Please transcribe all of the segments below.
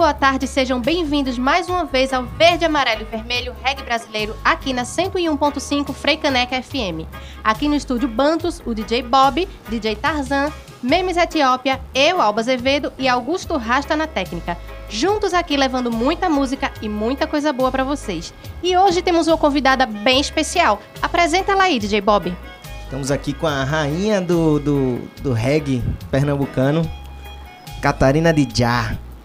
boa tarde, sejam bem-vindos mais uma vez ao Verde, Amarelo e Vermelho Reggae Brasileiro aqui na 101.5 Freicaneca FM. Aqui no estúdio Bantos, o DJ Bob, DJ Tarzan, Memes Etiópia, eu, Alba Azevedo e Augusto Rasta na técnica. Juntos aqui levando muita música e muita coisa boa pra vocês. E hoje temos uma convidada bem especial. Apresenta ela aí, DJ Bob. Estamos aqui com a rainha do, do, do reggae pernambucano, Catarina de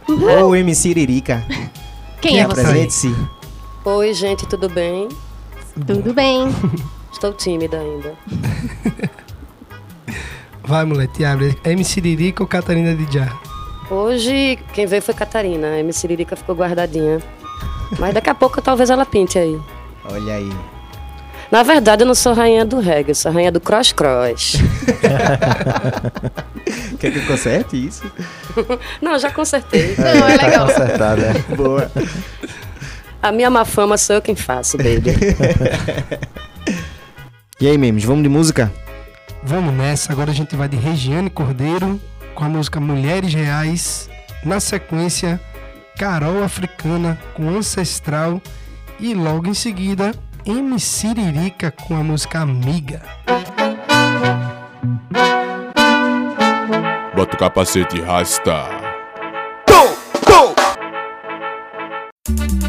Já, ou MC Iririca. Quem é você? Apresente-se. Oi, gente, tudo bem? Tudo bem. Estou tímida ainda. Vai, mulher, te abre. MC Lirica ou Catarina de Já? Hoje, quem veio foi Catarina. A MC Lirica ficou guardadinha. Mas daqui a pouco talvez ela pinte aí. Olha aí. Na verdade, eu não sou rainha do reggae, eu sou rainha do cross-cross. Quer que eu conserte isso? não, já consertei. Não, é legal. Consertado, é. Boa. A minha má fama sou eu quem faço, baby. E aí, memes, vamos de música? Vamos nessa. Agora a gente vai de Regiane Cordeiro com a música Mulheres Reais. Na sequência, Carol Africana com Ancestral. E logo em seguida, MC Lirica com a música Amiga. Bota o capacete e rasta. Mulheres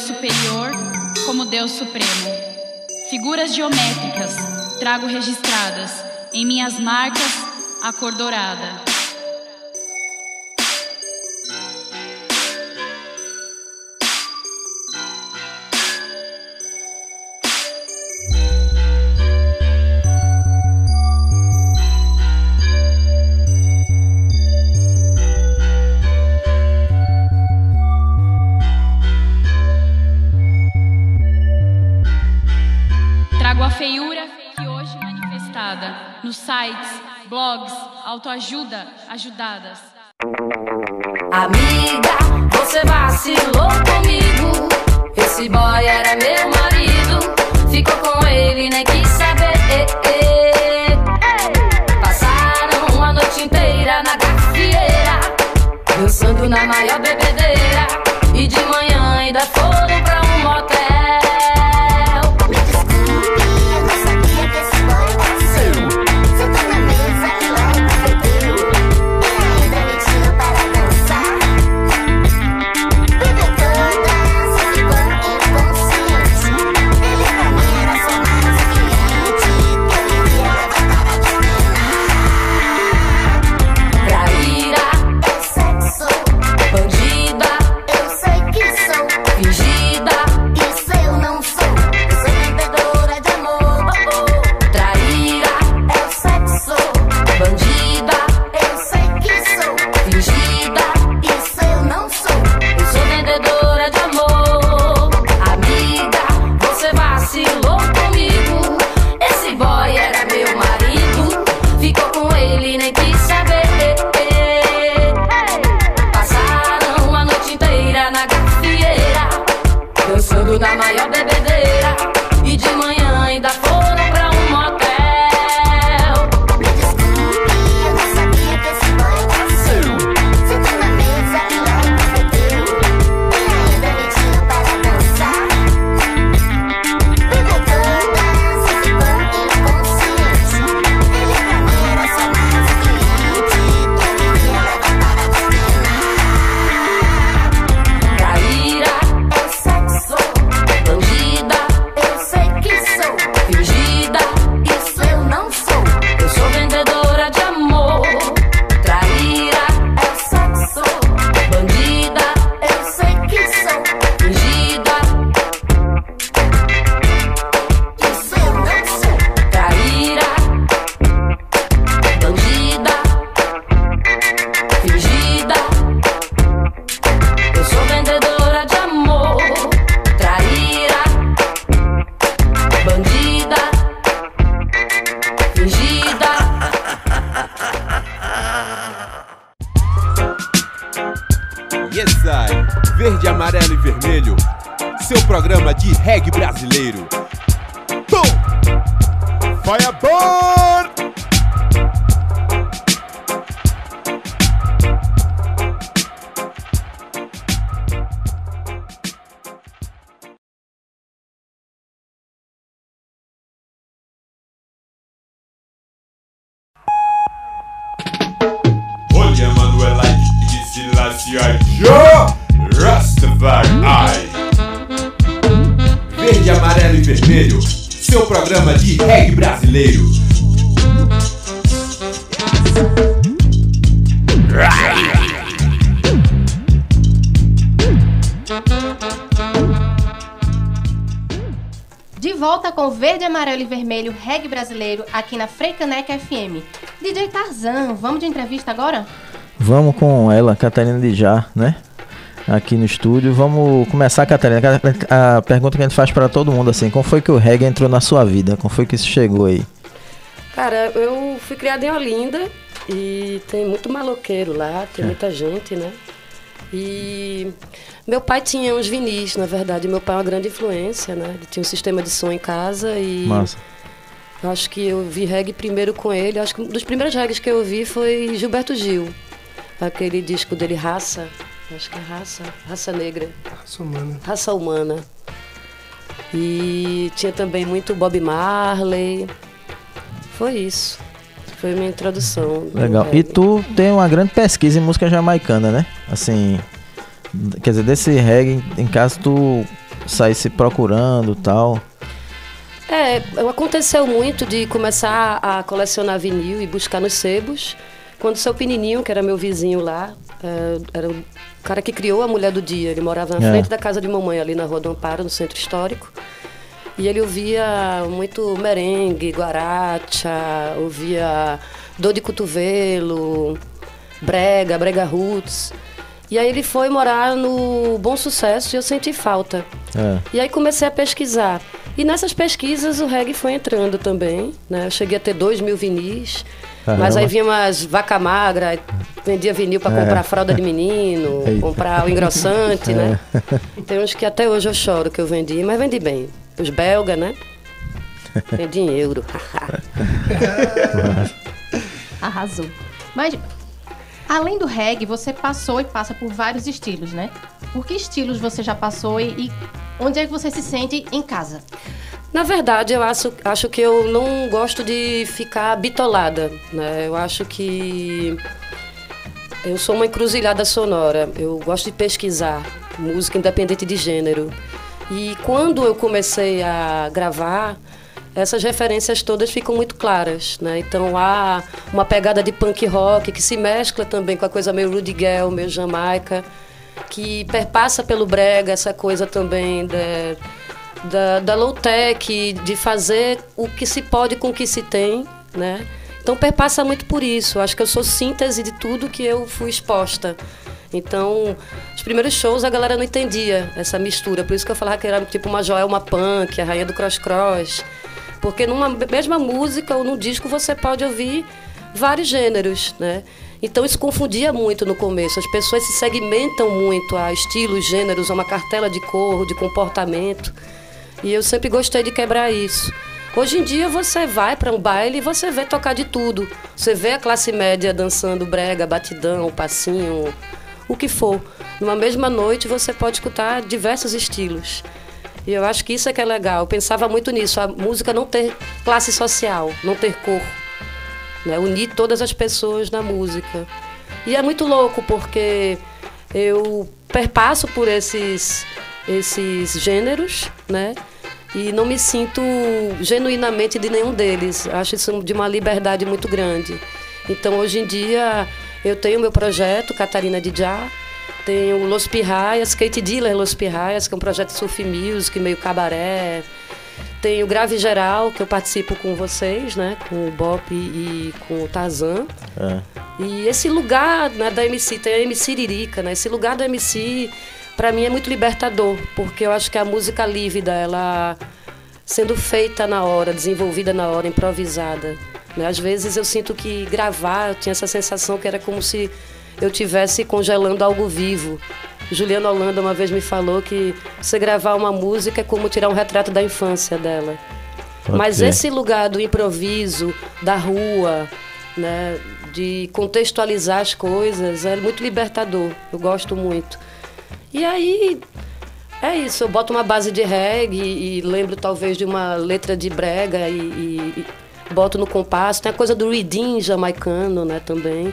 Deus superior como Deus supremo. Figuras geométricas trago registradas em minhas marcas a cor dourada. ajudada, nos sites, blogs, autoajuda ajudadas. Amiga, você vacilou comigo. Esse boy era meu marido, ficou com ele nem quis saber. Passaram uma noite inteira na gafieira, dançando na maior bebedeira e de manhã ainda foram pra um Verde, Amarelo e Vermelho Reggae Brasileiro aqui na Freicaneca FM. DJ Tarzan, vamos de entrevista agora? Vamos com ela, Catarina de Já, né? Aqui no estúdio. Vamos começar, Catarina. A a pergunta que a gente faz para todo mundo assim: como foi que o reggae entrou na sua vida? Como foi que isso chegou aí? Cara, eu fui criada em Olinda e tem muito maloqueiro lá, tem muita gente, né? E meu pai tinha uns vinis, na verdade. Meu pai é uma grande influência, né? Ele tinha um sistema de som em casa e Massa. eu acho que eu vi reggae primeiro com ele. Acho que um dos primeiros reggaes que eu vi foi Gilberto Gil. Aquele disco dele, Raça. Acho que é Raça. Raça Negra. Raça humana. Raça Humana. E tinha também muito Bob Marley. Foi isso. Foi minha introdução. Legal. E tu tem uma grande pesquisa em música jamaicana, né? Assim, quer dizer, desse reggae, em caso tu saísse procurando e tal. É, aconteceu muito de começar a colecionar vinil e buscar nos sebos. Quando seu pequenininho, que era meu vizinho lá, é, era o cara que criou a Mulher do Dia. Ele morava na É. frente da casa de mamãe, ali na Rua do Amparo, no Centro Histórico. E ele ouvia muito merengue, guaracha, ouvia dor de cotovelo, brega, brega roots. E aí ele foi morar no Bom Sucesso e eu senti falta. É. E aí comecei a pesquisar. E nessas pesquisas o reggae foi entrando também, né? Eu cheguei a ter dois mil vinis. Caramba. Mas aí vinha umas vaca magra, vendia vinil para É. comprar fralda de menino, Eita. comprar o engrossante, né? É. Tem uns que até hoje eu choro que eu vendi, mas vendi bem. Os belga, né? Vendi em euro. Arrasou. Mas, além do reggae, você passou e passa por vários estilos, né? Por que estilos você já passou e, e onde é que você se sente em casa? Na verdade, eu acho, acho que eu não gosto de ficar bitolada. Né? Eu acho que eu sou uma encruzilhada sonora. Eu gosto de pesquisar música independente de gênero. E quando eu comecei a gravar, essas referências todas ficam muito claras. Né? Então há uma pegada de punk rock que se mescla também com a coisa meio Rudy Gell, meio Jamaica, que perpassa pelo brega, essa coisa também da, da, da low-tech, de fazer o que se pode com o que se tem, né? Então perpassa muito por isso. Acho que eu sou síntese de tudo que eu fui exposta. Então, os primeiros shows a galera não entendia essa mistura. Por isso que eu falava que era tipo uma Joelma Punk, a rainha do cross-cross. Porque numa mesma música ou num disco você pode ouvir vários gêneros, né? Então isso confundia muito no começo. As pessoas se segmentam muito a estilos, gêneros, a uma cartela de cor, de comportamento. E eu sempre gostei de quebrar isso. Hoje em dia você vai para um baile e você vê tocar de tudo. Você vê a classe média dançando brega, batidão, passinho, o que for. Numa mesma noite você pode escutar diversos estilos. E eu acho que isso é que é legal. Eu pensava muito nisso, a música não ter classe social, não ter cor. Né? Unir todas as pessoas na música. E é muito louco porque eu perpasso por esses, esses gêneros, né? E não me sinto genuinamente de nenhum deles. Acho isso de uma liberdade muito grande. Então, hoje em dia, eu tenho meu projeto, Catarina de Já, tenho Los Pirraias, Kate Diller Los Pirraias, que é um projeto surf music, meio cabaré. Tenho Grave Geral, que eu participo com vocês, né? Com o Bop e com o Tarzan. É. E esse lugar né, da MC, tem a MC Lirica, né? Esse lugar do MC, para mim, é muito libertador, porque eu acho que a música lívida, ela sendo feita na hora, desenvolvida na hora, improvisada. Né? Às vezes eu sinto que gravar, eu tinha essa sensação que era como se eu tivesse congelando algo vivo. Juliana Holanda uma vez me falou que você gravar uma música é como tirar um retrato da infância dela. Pode Mas esse lugar do improviso, da rua, né, de contextualizar as coisas, é muito libertador. Eu gosto muito. E aí, é isso. Eu boto uma base de reggae e lembro talvez de uma letra de brega e, e- e boto no compasso. Tem a coisa do reading jamaicano, né, também.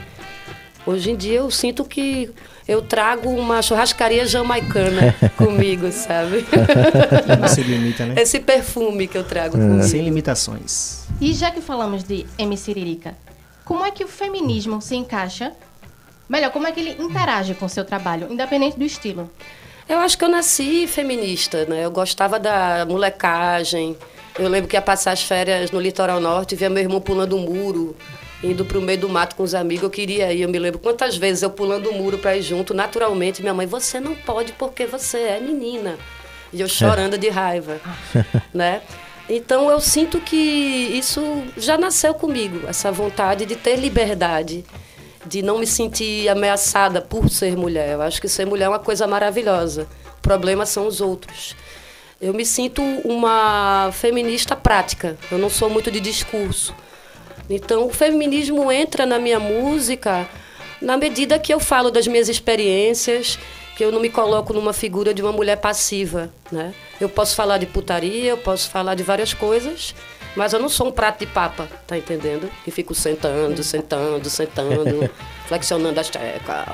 Hoje em dia eu sinto que eu trago uma churrascaria jamaicana comigo, sabe? Não se limita, né? Esse perfume que eu trago comigo. Sem limitações. E já que falamos de MC Lirica, como é que o feminismo se encaixa? Melhor, como é que ele interage com o seu trabalho, independente do estilo? Eu acho que eu nasci feminista, né? Eu gostava da molecagem. Eu lembro que ia passar as férias no litoral norte, via meu irmão pulando um muro, indo pro meio do mato com os amigos. Eu queria ir, eu me lembro quantas vezes eu pulando o muro para ir junto, naturalmente. Minha mãe, você não pode porque você é menina. E eu chorando de raiva, né? Então eu sinto que isso já nasceu comigo, essa vontade de ter liberdade, de não me sentir ameaçada por ser mulher. Eu acho que ser mulher é uma coisa maravilhosa. O problema são os outros. Eu me sinto uma feminista prática. Eu não sou muito de discurso. Então, o feminismo entra na minha música na medida que eu falo das minhas experiências, que eu não me coloco numa figura de uma mulher passiva, né? Eu posso falar de putaria, eu posso falar de várias coisas, mas eu não sou um prato de papa, tá entendendo? Que fico sentando, sentando, sentando, flexionando as tecas,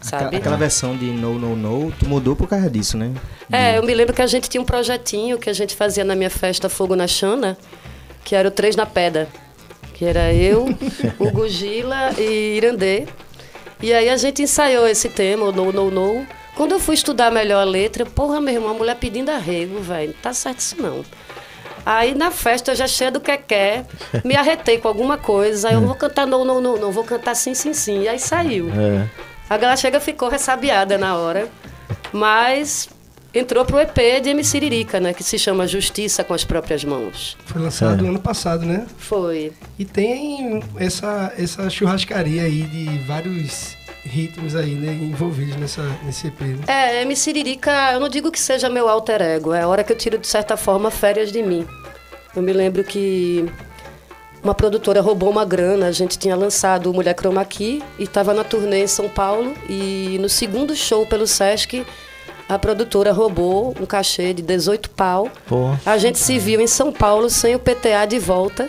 sabe? aquela versão de No, No, No, tu mudou por causa disso, né? É, eu me lembro que a gente tinha um projetinho que a gente fazia na minha festa Fogo na Chana, que era o Três na Pedra. Que era eu, o Gugila e Irandê. E aí a gente ensaiou esse tema, o No, No, No. Quando eu fui estudar melhor a letra, porra, meu irmão, a mulher pedindo arrego, velho. Não tá certo isso não. Aí na festa, eu já cheia do quequé, me arretei com alguma coisa. Aí eu vou cantar no, no, no, não, vou cantar sim, sim, sim. E aí saiu. É. A galera chega ficou ressabiada na hora, mas entrou pro EP de MC Lirica, né? Que se chama Justiça com as Próprias Mãos. Foi lançado É. ano passado, né? Foi. E tem essa, essa churrascaria aí de vários ritmos aí, né? Envolvidos nessa, nesse EP. Né? É, MC Lirica, eu não digo que seja meu alter ego, é a hora que eu tiro, de certa forma, férias de mim. Eu me lembro que uma produtora roubou uma grana, a gente tinha lançado o Mulher Chroma Key e estava na turnê em São Paulo e no segundo show pelo Sesc, a produtora roubou um cachê de 18 pau. Pô. A gente se viu em São Paulo sem o PTA de volta.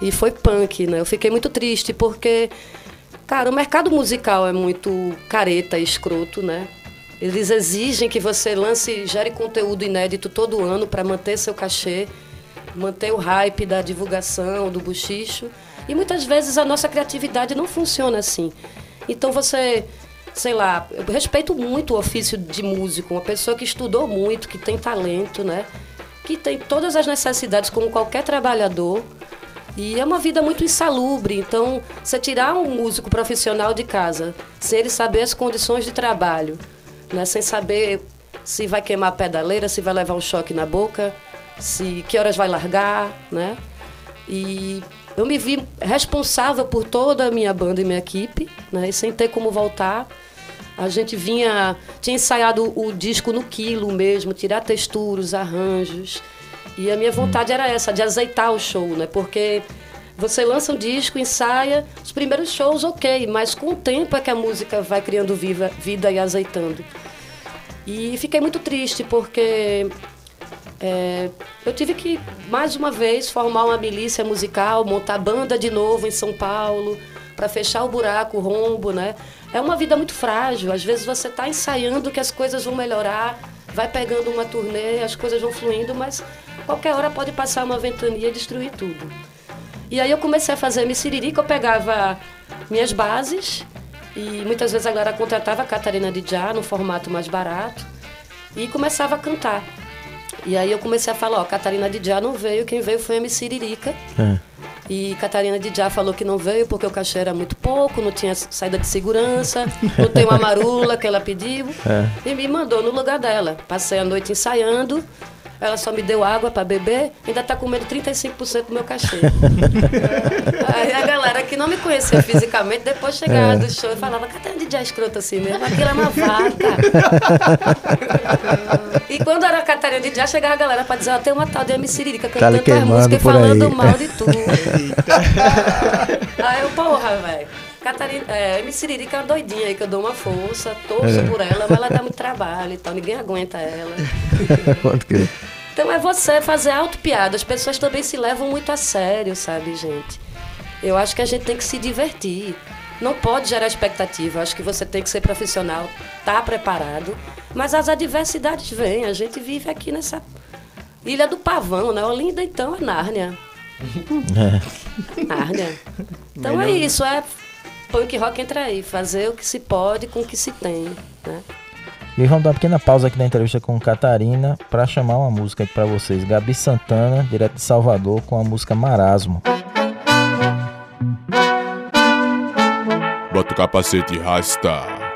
E foi punk, né? Eu fiquei muito triste porque, cara, o mercado musical é muito careta e escroto, né? Eles exigem que você lance, gere conteúdo inédito todo ano para manter seu cachê, manter o hype da divulgação, do buchicho. E muitas vezes a nossa criatividade não funciona assim. Então você, sei lá, eu respeito muito o ofício de músico, uma pessoa que estudou muito, que tem talento, né? Que tem todas as necessidades como qualquer trabalhador. E é uma vida muito insalubre. Então, você tirar um músico profissional de casa, sem ele saber as condições de trabalho, né? sem saber se vai queimar a pedaleira, se vai levar um choque na boca, se que horas vai largar, né? E eu me vi responsável por toda a minha banda e minha equipe, né? E sem ter como voltar. A gente vinha, tinha ensaiado o disco no quilo mesmo, tirar texturas, arranjos. E a minha vontade era essa, de azeitar o show, né? Porque você lança um disco, ensaia, os primeiros shows, ok, mas com o tempo é que a música vai criando viva, vida e azeitando. E fiquei muito triste porque é, eu tive que, mais uma vez, formar uma milícia musical, montar banda de novo em São Paulo, para fechar o buraco, o rombo, né? É uma vida muito frágil. Às vezes você está ensaiando que as coisas vão melhorar, vai pegando uma turnê, as coisas vão fluindo, mas qualquer hora pode passar uma ventania e destruir tudo. E aí eu comecei a fazer Missiririca, eu pegava minhas bases e muitas vezes a galera contratava a Catarina de Já num formato mais barato e começava a cantar. E aí eu comecei a falar, ó, Catarina de Já não veio, quem veio foi a Missiririca. É. E Catarina de Já falou que não veio porque o cachê era muito pouco, não tinha saída de segurança, não tem uma marula que ela pediu. É. E me mandou no lugar dela. Passei a noite ensaiando. Ela só me deu água pra beber, ainda tá comendo 35% do meu cachê. Aí a galera que não me conhecia fisicamente, depois chegava do show e falava, cadê um DJ escroto assim mesmo? Aquilo é uma vaca. e quando era Catarina Jazz, chegava a galera pra dizer, ó, tem uma tal de MC Siririca Tá cantando queimando músicas e falando aí. mal de tudo. Aí eu, porra, velho. Catarina, é, MC Siririca é uma doidinha aí que eu dou uma força, torço É. por ela, mas ela dá muito trabalho e tal, ninguém aguenta ela. Pode crer. Então é você fazer auto-piada. As pessoas também se levam muito a sério, sabe, gente? Eu acho que a gente tem que se divertir. Não pode gerar expectativa. Eu acho que você tem que ser profissional, tá preparado. Mas as adversidades vêm. A gente vive aqui nessa ilha do pavão, né? Olinda, então, é Nárnia. É. Nárnia. Então é isso, é punk rock entra aí. Fazer o que se pode com o que se tem, né? E vamos dar uma pequena pausa aqui na entrevista com Catarina pra chamar uma música aqui pra vocês. Gabi Santana, direto de Salvador, com a música Marasmo. Bota o capacete e rasta.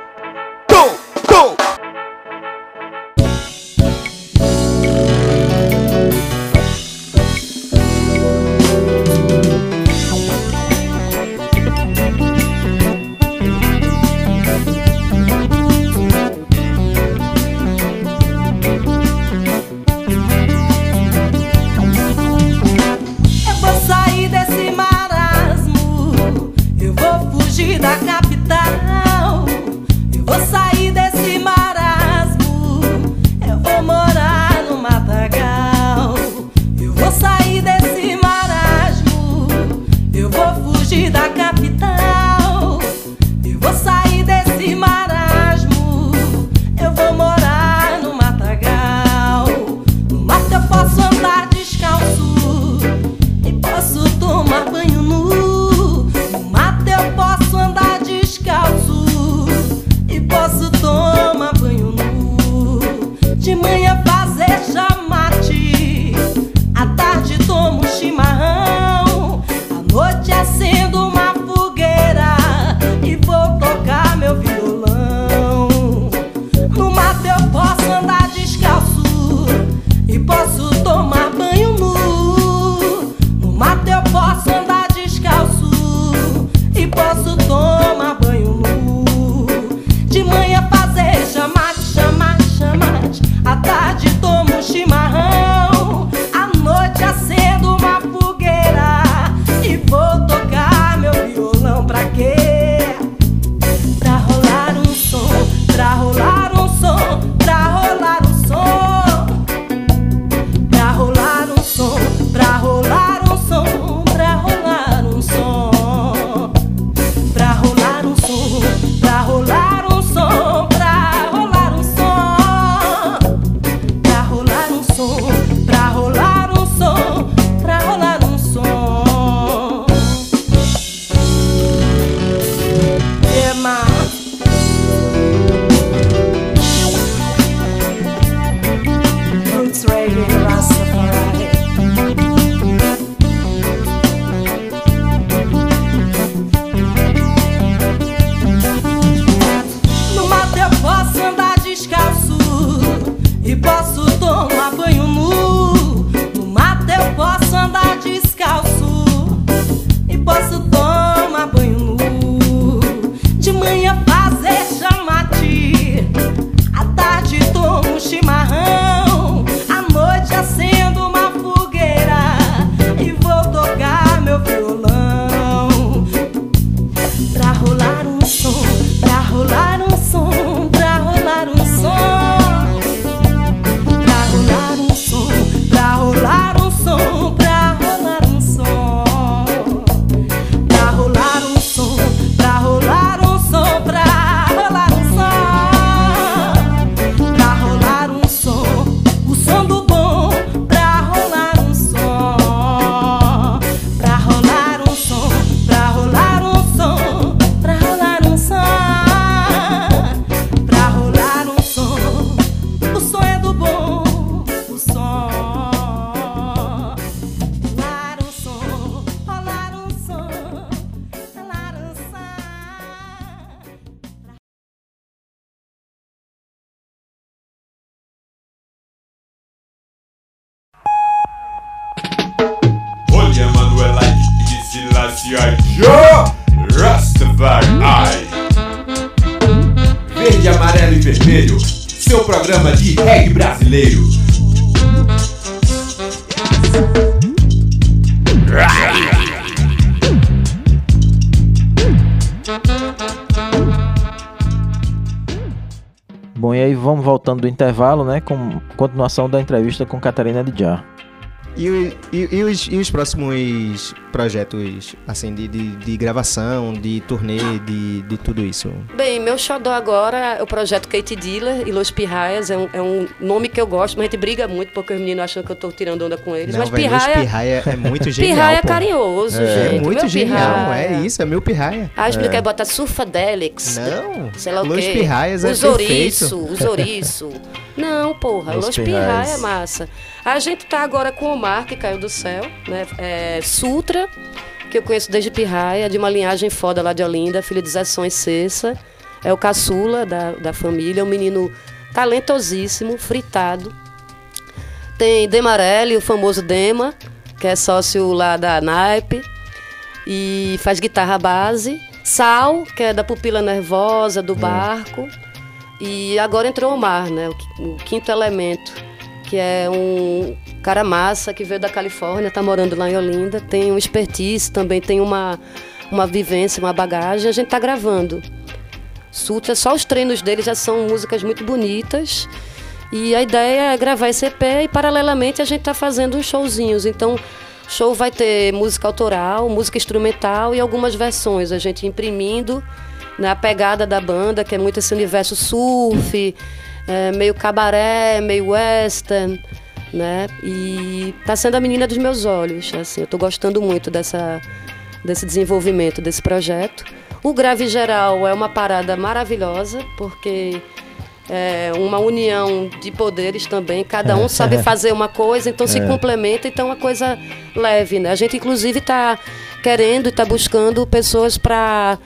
Vamos voltando do intervalo, né? Com continuação da entrevista com Catarina de Jar. E, e- e os, e os próximos projetos, assim, de, de, de gravação, de turnê, de, de tudo isso? Bem, meu xodó agora é o projeto Kate Dealer e Los Pirraias. É um, é um nome que eu gosto, mas a gente briga muito porque os meninos acham que eu tô tirando onda com eles. Não, mas Luiz pirraia, Pirraia é muito genial, pirraia é carinhoso, É gente. muito Meu genial, pirraia. é isso, é meu pirraia. Ah, explica aí, bota surfadelix. Não, Sei lá o Los quê. Pirraias é Os ouriço, os ouriço. Não, porra, Los Los. Pirraia é massa. A gente tá agora com o Omar, que caiu do céu, né? É, Sutra, que eu conheço desde Pirraia, de uma linhagem foda lá de Olinda, filho de Zé e Cessa. É o caçula da, da família, um menino talentosíssimo, fritado. Tem Demarelli, o famoso Dema, que é sócio lá da Naipe e faz guitarra base. Sal, que é da pupila nervosa, do barco. E agora entrou o Mar, né? O quinto elemento, que é um cara massa que veio da Califórnia, tá morando lá em Olinda, tem um expertise, também tem uma, uma vivência, uma bagagem. A gente tá gravando. Sutra, só os treinos dele já são músicas muito bonitas. E a ideia é gravar esse EP e, paralelamente, a gente tá fazendo uns showzinhos. Então, show vai ter música autoral, música instrumental e algumas versões. A gente imprimindo na pegada da banda, que é muito esse universo surf, é, meio cabaré, meio western, né? E tá sendo a menina dos meus olhos, assim, eu tô gostando muito dessa, desse desenvolvimento desse projeto. O Grave Geral é uma parada maravilhosa, porque é uma união de poderes também, cada um sabe fazer uma coisa, então se complementa, então é uma coisa leve, né? A gente inclusive está querendo e está buscando pessoas para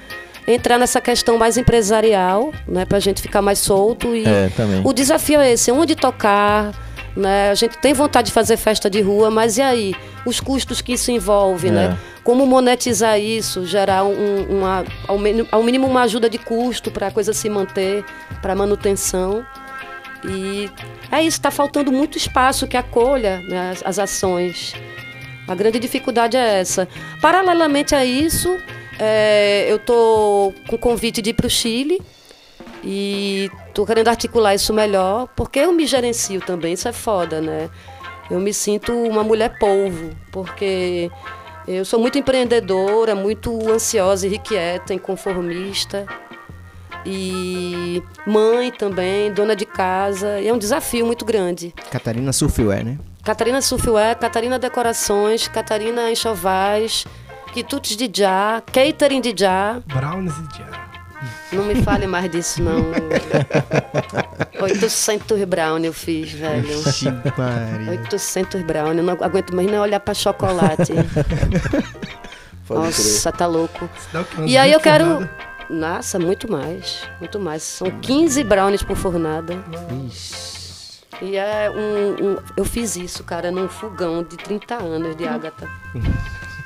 entrar nessa questão mais empresarial, né, para a gente ficar mais solto e É, também. o desafio é esse, onde tocar, né? A gente tem vontade de fazer festa de rua, mas e aí? Os custos que isso envolve, É. né? Como monetizar isso, gerar um, uma, ao, mínimo, ao mínimo uma ajuda de custo para a coisa se manter, para manutenção. E é isso, está faltando muito espaço que acolha né, as, as ações. A grande dificuldade é essa. Paralelamente a isso, é, eu estou com convite de ir para o Chile e estou querendo articular isso melhor, porque eu me gerencio também, isso é foda, né? Eu me sinto uma mulher polvo, porque eu sou muito empreendedora, muito ansiosa, irrequieta, inconformista. E mãe também, dona de casa, e é um desafio muito grande. Catarina Surfwear, né? Catarina Surfwear, Catarina Decorações, Catarina Enxovais, quitutes de já, catering de já. Brownies e Jar. Não me fale mais disso, não. 800 brown eu fiz, velho. Ixi, Maria. 800 brown, eu não aguento mais nem olhar pra chocolate. Nossa, tá louco. E aí eu 20 quero. Nossa, muito mais. Muito mais. São 15 brownies por fornada. E é um, um- Eu fiz isso, cara, num fogão de 30 anos de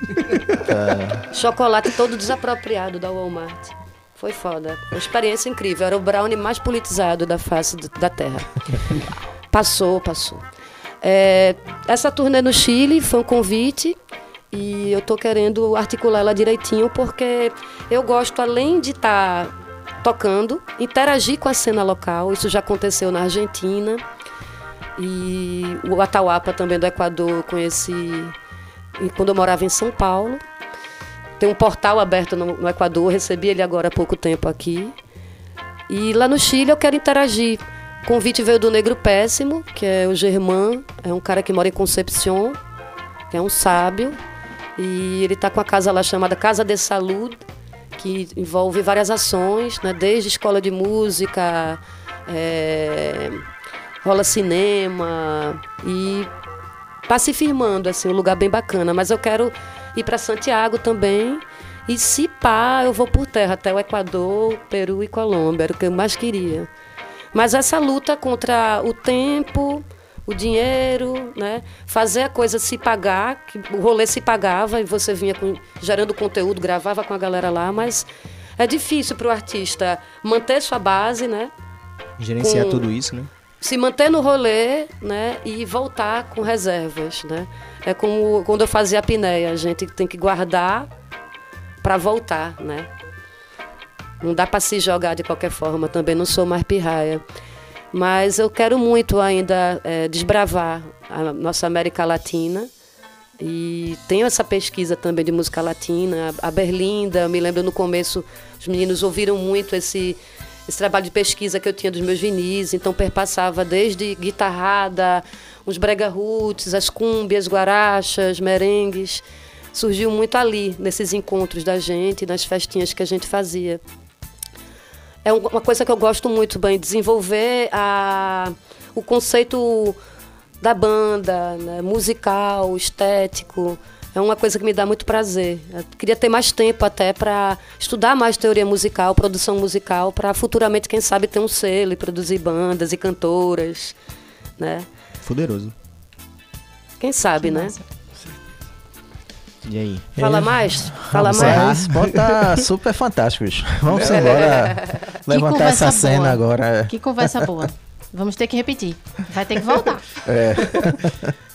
Agatha. Chocolate todo desapropriado da Walmart. Foi foda. Uma experiência incrível. Era o brownie mais politizado da face da Terra. Passou, passou. É, essa turnê no Chile foi um convite e eu tô querendo articular ela direitinho porque eu gosto, além de estar tocando, interagir com a cena local. Isso já aconteceu na Argentina. E o Atahualpa também do Equador eu conheci quando eu morava em São Paulo. Tem um portal aberto no, no Equador, recebi ele agora há pouco tempo aqui. E lá no Chile eu quero interagir. O convite veio do Negro Péssimo, que é o Germán, é um cara que mora em Concepción, que é um sábio. E ele está com a casa lá chamada Casa de Saúde, que envolve várias ações, né? desde escola de música, é, rola cinema e tá se firmando assim, um lugar bem bacana, mas eu quero ir para Santiago também. E se pá, eu vou por terra até o Equador, Peru e Colômbia, era o que eu mais queria. Mas essa luta contra o tempo, o dinheiro, né? Fazer a coisa se pagar, que o rolê se pagava e você vinha com- gerando conteúdo, gravava com a galera lá, mas é difícil para o artista manter sua base, né? Gerenciar Com- tudo isso, né? Se manter no rolê, né, e voltar com reservas, né? É como quando eu fazia a apneia, a gente tem que guardar para voltar, né? Não dá para se jogar de qualquer forma, também não sou mais pirraia. Mas eu quero muito ainda eh, desbravar a nossa América Latina. E tenho essa pesquisa também de música latina. A Berlinda, me lembro no começo, os meninos ouviram muito esse, esse trabalho de pesquisa que eu tinha dos meus vinis. Então perpassava desde guitarrada, uns brega roots, as cúmbias, guarachas, merengues. Surgiu muito ali, nesses encontros da gente, nas festinhas que a gente fazia é um- uma coisa que eu gosto muito bem, desenvolver a, o conceito da banda, né, musical, estético. É uma coisa que me dá muito prazer. Eu queria ter mais tempo até para estudar mais teoria musical, produção musical, para futuramente, quem sabe, ter um selo e produzir bandas e cantoras, né? Poderoso. Quem sabe, né? E aí? Fala mais? Fala Vamos encerrar. mais. Ponto tá super fantástico, bicho. Vamos embora levantar essa cena boa. agora. Que conversa boa. Vamos ter que repetir. Vai ter que voltar. É.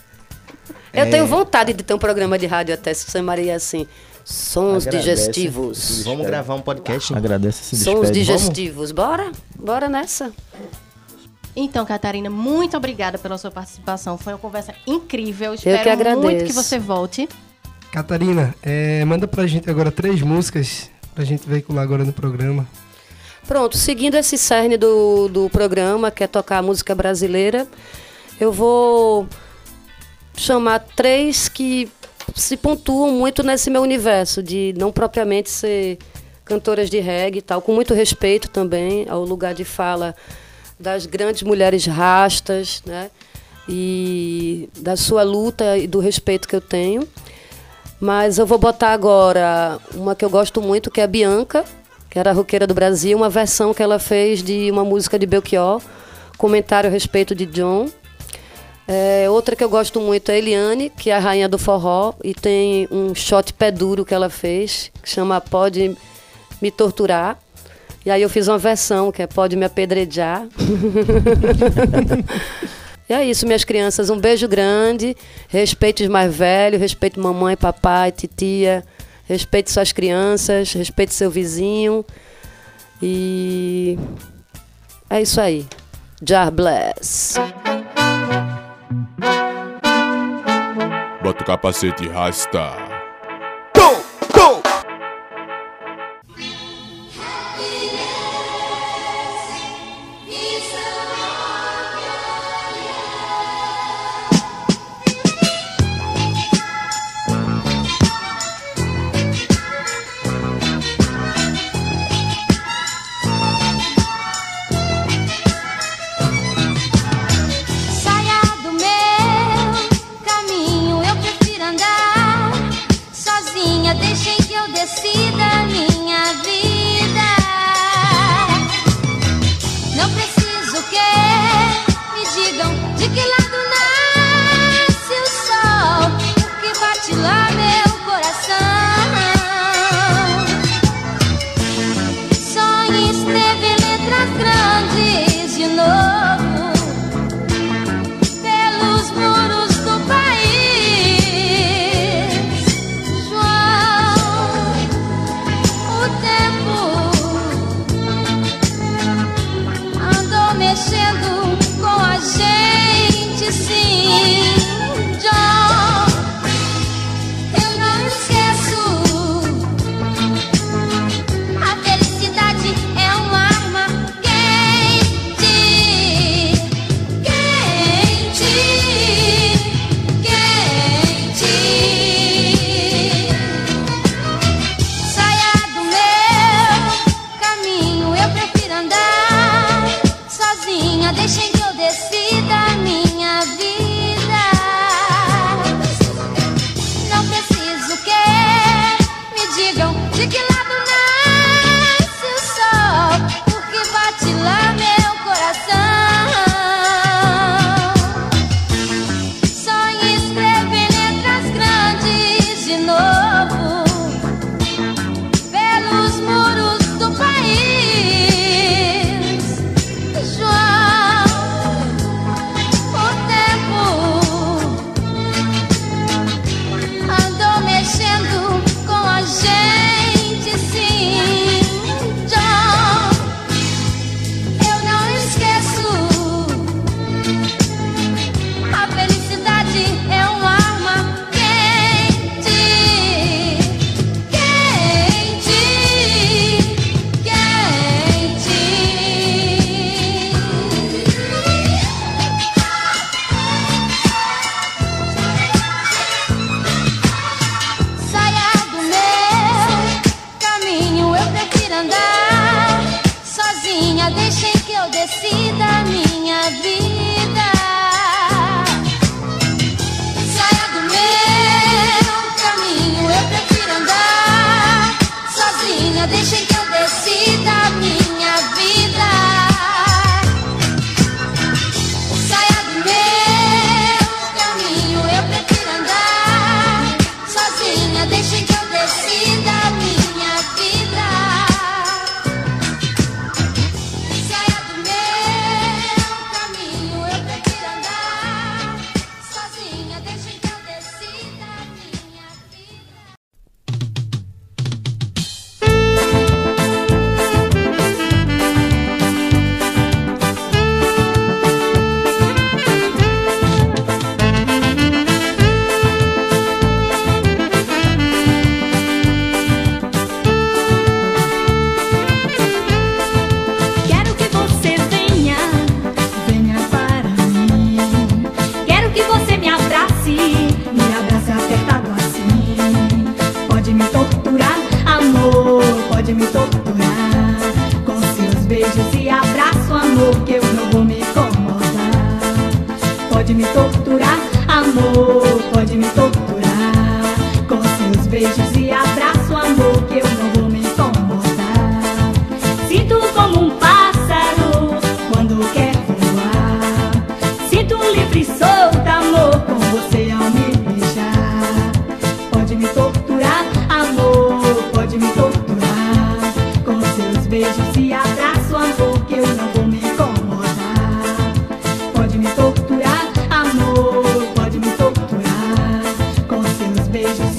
Eu tenho vontade de ter um programa de rádio até, se chamaria assim, Sons Agradece. Digestivos. Vamos gravar um podcast. Agradece esse Sons despede. digestivos. Bora? Bora nessa. Então, Catarina, muito obrigada pela sua participação. Foi uma conversa incrível. que Espero agradeço. muito que você volte. Catarina, é, manda pra gente agora três músicas pra gente veicular agora no programa. Pronto, seguindo esse cerne do, do programa, que é tocar música brasileira, eu vou chamar três que se pontuam muito nesse meu universo, de não propriamente ser cantoras de reggae e tal, com muito respeito também ao lugar de fala das grandes mulheres rastas, né? E da sua luta e do respeito que eu tenho. Mas eu vou botar agora uma que eu gosto muito, que é a Bianca, que era a roqueira do Brasil, uma versão que ela fez de uma música de Belchior, comentário a respeito de John. É, outra que eu gosto muito é a Eliane, que é a rainha do forró, e tem um shot pé duro que ela fez, que chama Pode Me Torturar. E aí eu fiz uma versão que é Pode Me Apedrejar. E é isso, minhas crianças. Um beijo grande. Respeite os mais velhos, respeite mamãe, papai, titia. Respeite suas crianças, respeite seu vizinho. E é isso aí. Jar bless. Bota o capacete e rasta.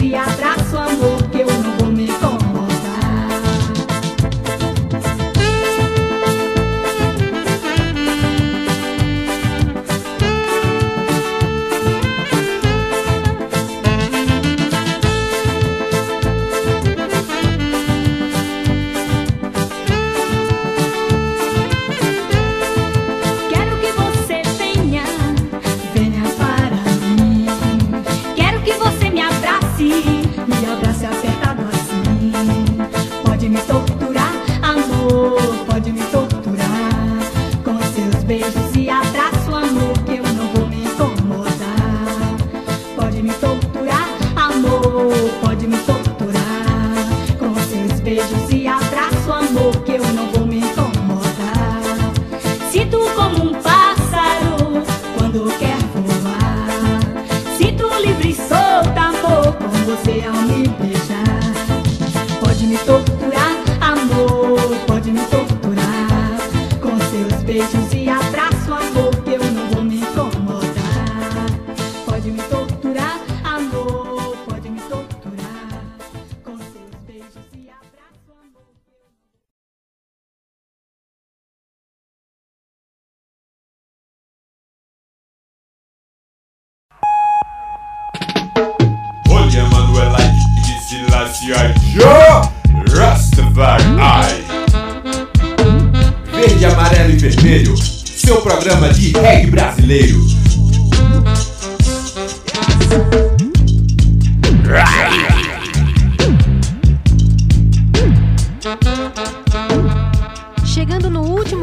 e abraço, amor.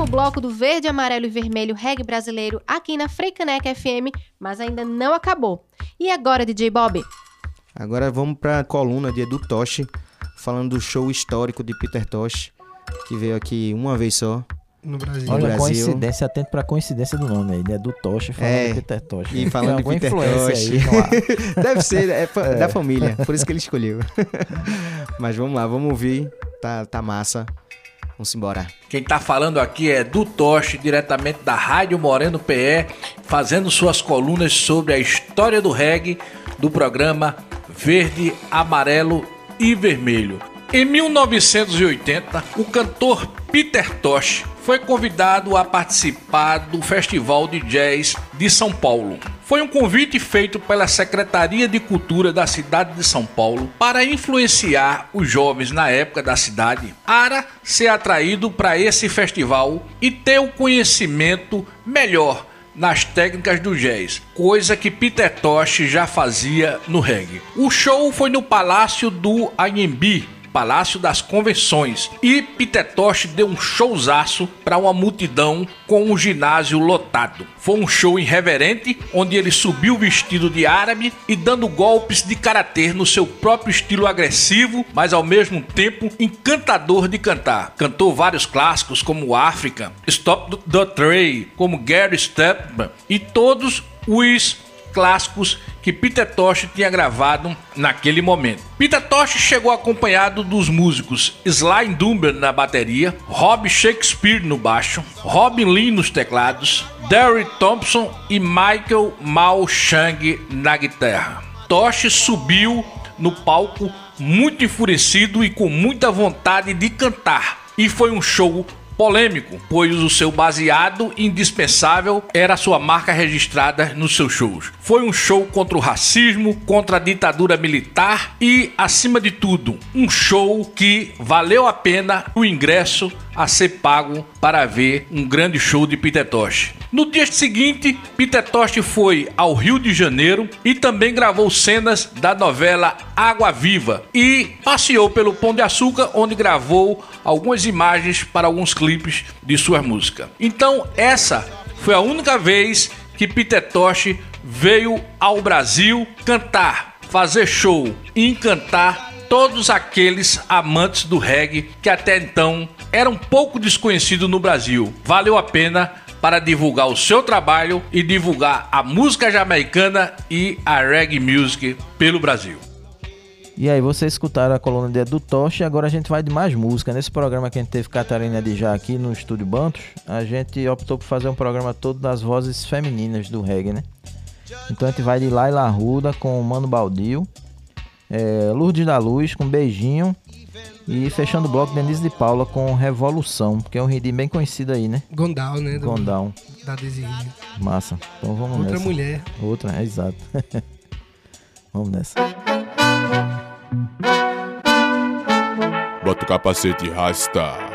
último bloco do Verde, Amarelo e Vermelho Reggae Brasileiro aqui na Freicaneca FM, mas ainda não acabou. E agora, DJ Bob? Agora vamos para a coluna de Edu Toshi, falando do show histórico de Peter Tosh, que veio aqui uma vez só, no Brasil. Olha, no Brasil. coincidência, atento pra coincidência do nome aí, né? Do Toche falando é, de Peter Tocha. E falando de Peter Tocha. Deve ser, é, é, da família, por isso que ele escolheu. Mas vamos lá, vamos ouvir, tá, tá massa. Vamos embora. Quem tá falando aqui é Du Toche, diretamente da Rádio Moreno PE, fazendo suas colunas sobre a história do reggae do programa Verde, Amarelo e Vermelho. Em 1980, o cantor Peter Tosh foi convidado a participar do Festival de Jazz de São Paulo. Foi um convite feito pela Secretaria de Cultura da cidade de São Paulo para influenciar os jovens na época da cidade para ser atraído para esse festival e ter o conhecimento melhor nas técnicas do jazz, coisa que Peter Tosh já fazia no reggae. O show foi no Palácio do Anhembi, Palácio das Convenções, e Peter Tosh deu um showzaço para uma multidão com um ginásio lotado. Foi um show irreverente, onde ele subiu vestido de árabe e dando golpes de karatê no seu próprio estilo agressivo, mas ao mesmo tempo encantador de cantar. Cantou vários clássicos como África, Stop the Tray, como Gary Stepman e todos os clássicos que Peter Tosh tinha gravado naquele momento. Peter Tosh chegou acompanhado dos músicos Sly Dunbar na bateria, Rob Shakespeare no baixo, Robin Lee nos teclados, Derry Thompson e Michael Mao Chang na guitarra. Tosh subiu no palco muito enfurecido e com muita vontade de cantar. E foi um show polêmico, pois o seu baseado indispensável era sua marca registrada nos seus shows. Foi um show contra o racismo, contra a ditadura militar e, acima de tudo, um show que valeu a pena o ingresso a ser pago para ver um grande show de Peter Tosh. No dia seguinte, Peter Tosh foi ao Rio de Janeiro e também gravou cenas da novela Água Viva e passeou pelo Pão de Açúcar, onde gravou algumas imagens para alguns clipes de sua música. Então, essa foi a única vez que Peter Tosh veio ao Brasil cantar, fazer show e encantar todos aqueles amantes do reggae que até então era um pouco desconhecido no Brasil. Valeu a pena para divulgar o seu trabalho e divulgar a música jamaicana e a reggae music pelo Brasil. E aí, vocês escutaram a coluna de Edu Tocha e agora a gente vai de mais música. Nesse programa que a gente teve Catarina de Já aqui no Estúdio Bantos, a gente optou por fazer um programa todo das vozes femininas do reggae, né? Então a gente vai de Laila Ruda com Mano Baldio, é, Lourdes da Luz com Beijinho e fechando o bloco Denise de Paula com Revolução, que é um ritmo bem conhecido aí, né? Gondal, né? do- Gondal. Da Desirê. Massa. Então vamos Outra nessa. mulher. Outra, é exato. vamos nessa. Bota o capacete e rasta.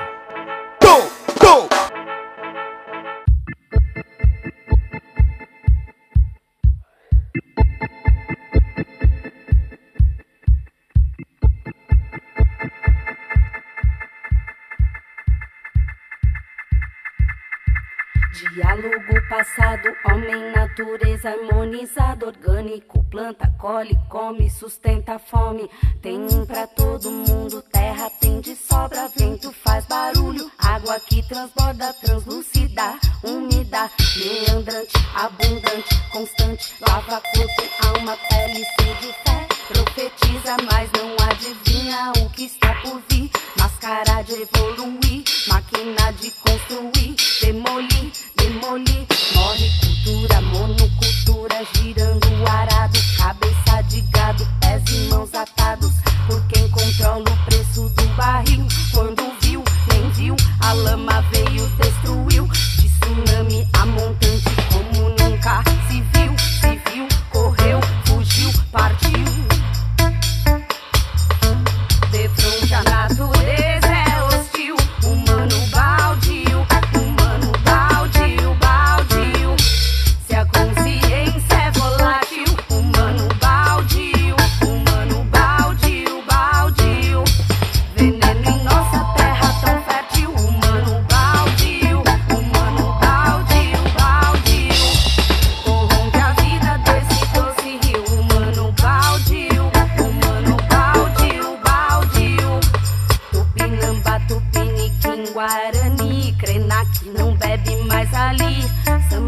Diálogo passado, homem, natureza harmonizado, orgânico, planta, colhe, come, sustenta a fome. Tem pra todo mundo, terra tem de sobra, vento faz barulho, água que transborda, translúcida, úmida, meandrante, abundante, constante, lava corpo, alma, pele, sede, fé. Profetiza, mas não adivinha o que está por vir. Máscara de evoluir, máquina de construir, demolir, demolir.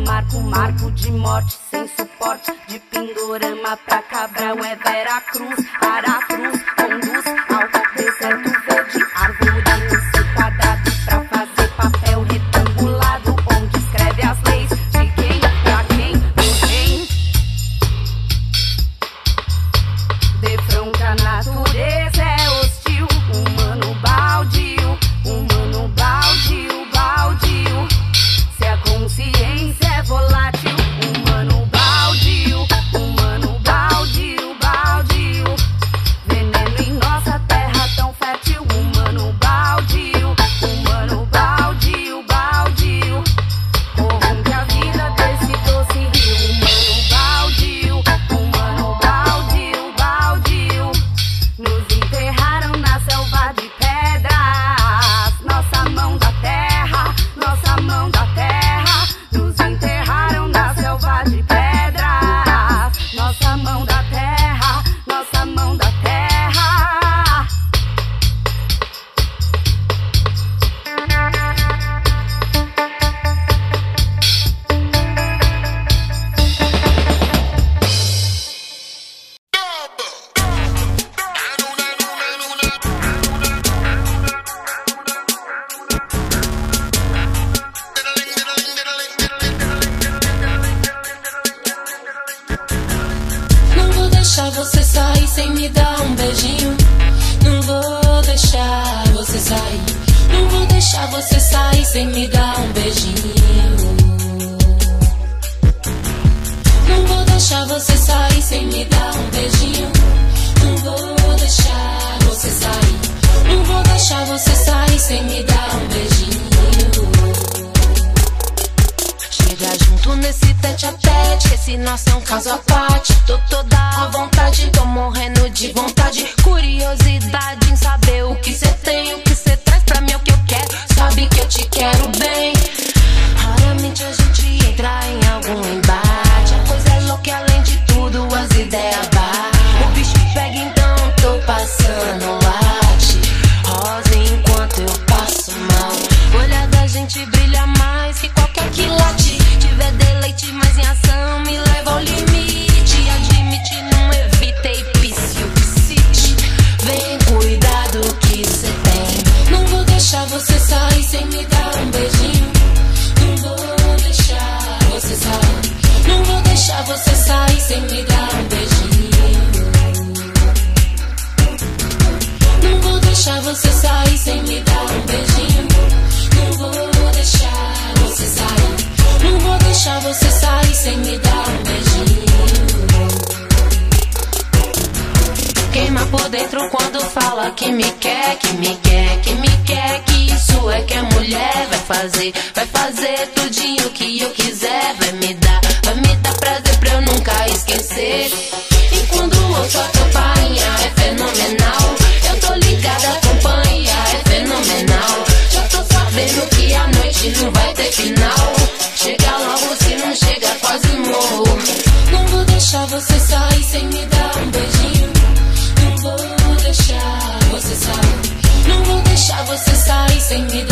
marco, marco de morte sem suporte. De Pindorama pra Cabral é Veracruz, Aracruz conduz ao deserto deixar você sair sem me dar um beijinho. Não vou deixar você sair. Não vou deixar você sair sem me dar um beijinho. Chega junto nesse tete a tete. Esse nosso é um caso à parte. Tô toda à vontade, tô morrendo de vontade. Curiosidade em saber o que cê tem, o que cê traz pra mim, é o que eu quero. Sabe que eu te quero bem. Então, quando fala que me quer, que me quer, que me quer, que isso é que é mulher. Vai fazer, vai fazer tudinho que eu quiser. Vai me dar, vai me dar prazer pra eu nunca esquecer. E quando ouço a campainha é fenomenal. Eu tô ligada, companhia, é fenomenal. Já tô sabendo que a noite não vai ter final. Chega logo, se não chega, quase morro. Não vou deixar você sair sem me dar um beijo. sing it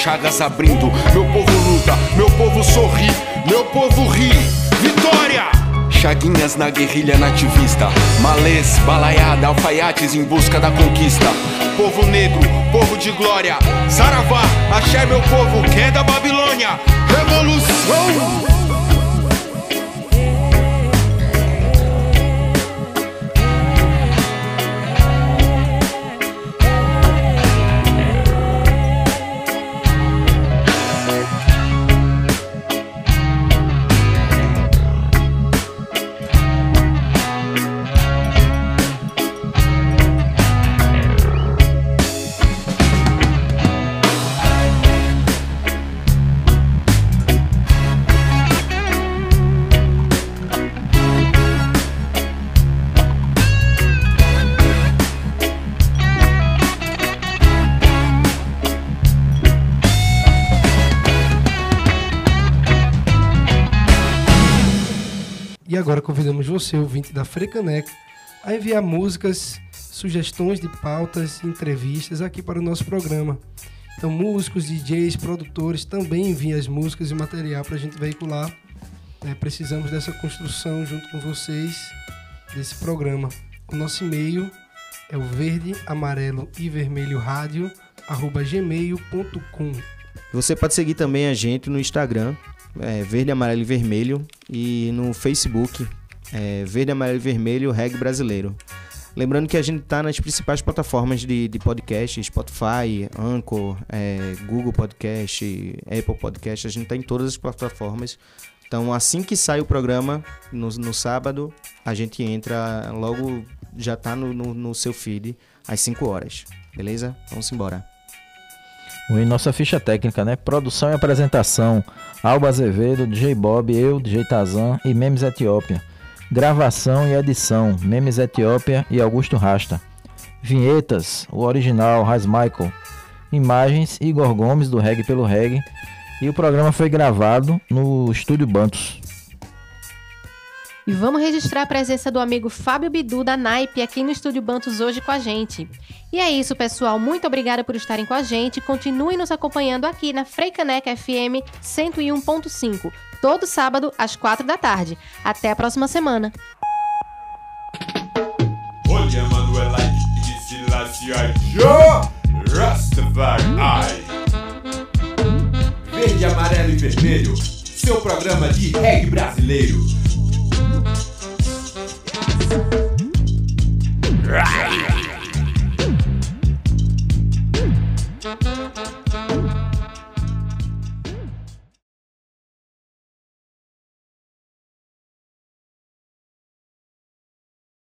chagas abrindo. Meu povo luta, meu povo sorri, meu povo ri. Vitória! Chaguinhas na guerrilha nativista. Malês, balaiada, alfaiates em busca da conquista. Povo negro, povo de glória. Saravá, axé meu povo, queda Babilônia. Revolução! Convidamos você, ouvinte da Frecaneca, a enviar músicas, sugestões de pautas entrevistas aqui para o nosso programa. Então, músicos, DJs, produtores também enviem as músicas e material para a gente veicular. né? precisamos dessa construção junto com vocês desse programa. O nosso e-mail é o verde, amarelo e vermelho rádio arroba gmail.com. Você pode seguir também a gente no Instagram, é, Verde, Amarelo e Vermelho, e no Facebook, é, Verde, Amarelo e Vermelho, Reg Brasileiro. Lembrando que a gente está nas principais plataformas de, de podcast, Spotify, Anchor, é, Google Podcast, Apple Podcast, a gente está em todas as plataformas. Então, assim que sai o programa, no, no sábado, a gente entra, logo já tá no, no, no seu feed, às 5 horas. Beleza? Vamos embora. E nossa ficha técnica, né? Produção e apresentação: Alba Azevedo, DJ Bob, eu, DJ Tazan e Memes Etiópia. Gravação e edição: Memes Etiópia e Augusto Rasta. Vinhetas: o original Raz Michael. Imagens: Igor Gomes do Reg pelo Reg. E o programa foi gravado no Estúdio Bantos. E vamos registrar a presença do amigo Fábio Bidu da Naipe aqui no Estúdio Bantos hoje com a gente. E é isso, pessoal. Muito obrigada por estarem com a gente. Continuem nos acompanhando aqui na Freicaneca FM 101.5, todo sábado às quatro da tarde. Até a próxima semana. Olha, Manuela, Rastafari. Verde, amarelo e vermelho, seu programa de reggae brasileiro. Right.